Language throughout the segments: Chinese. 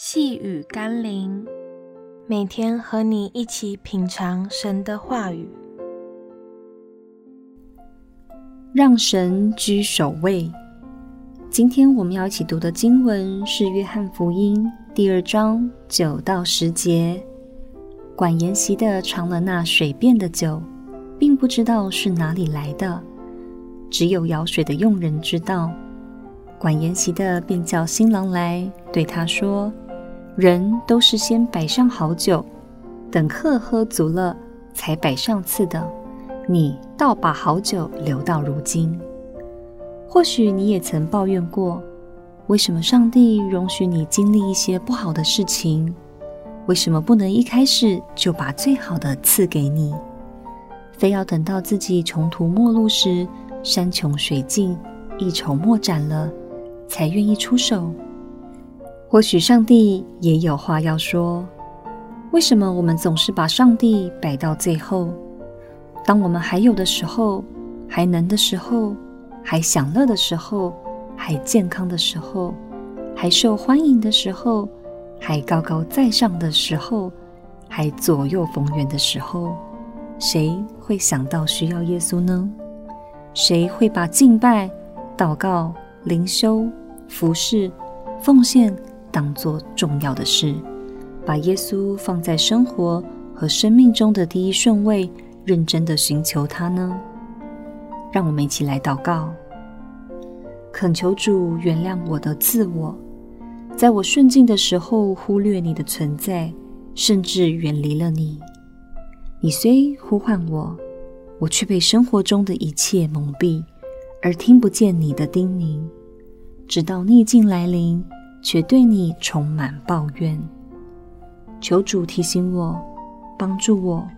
细雨甘霖，每天和你一起品尝神的话语，让神居首位。今天我们要一起读的经文是《约翰福音》第二章九到十节。管筵席的尝了那水变的酒，并不知道是哪里来的，只有舀水的用人知道。管筵席的便叫新郎来，对他说。人都是先摆上好酒，等客喝足了，才摆上次的。你倒把好酒留到如今。或许你也曾抱怨过，为什么上帝容许你经历一些不好的事情？为什么不能一开始就把最好的赐给你？非要等到自己穷途末路时，山穷水尽，一筹莫展了，才愿意出手？或许上帝也有话要说。为什么我们总是把上帝摆到最后？当我们还有的时候，还能的时候，还享乐的时候，还健康的时候，还受欢迎的时候，还高高在上的时候，还左右逢源的时候，谁会想到需要耶稣呢？谁会把敬拜、祷告、灵修、服事、奉献，当做重要的事，把耶稣放在生活和生命中的第一顺位，认真的寻求他呢？让我们一起来祷告，恳求主原谅我的自我，在我顺境的时候忽略你的存在，甚至远离了你。你虽呼唤我，我却被生活中的一切蒙蔽，而听不见你的叮咛，直到逆境来临。却对你充满抱怨，求主提醒我，帮助我，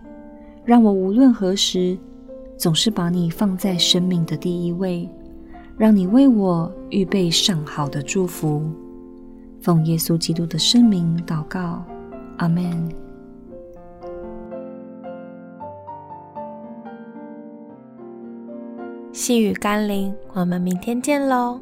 让我无论何时总是把你放在生命的第一位，让你为我预备上好的祝福。奉耶稣基督的圣名祷告，阿门。细雨甘霖，我们明天见喽。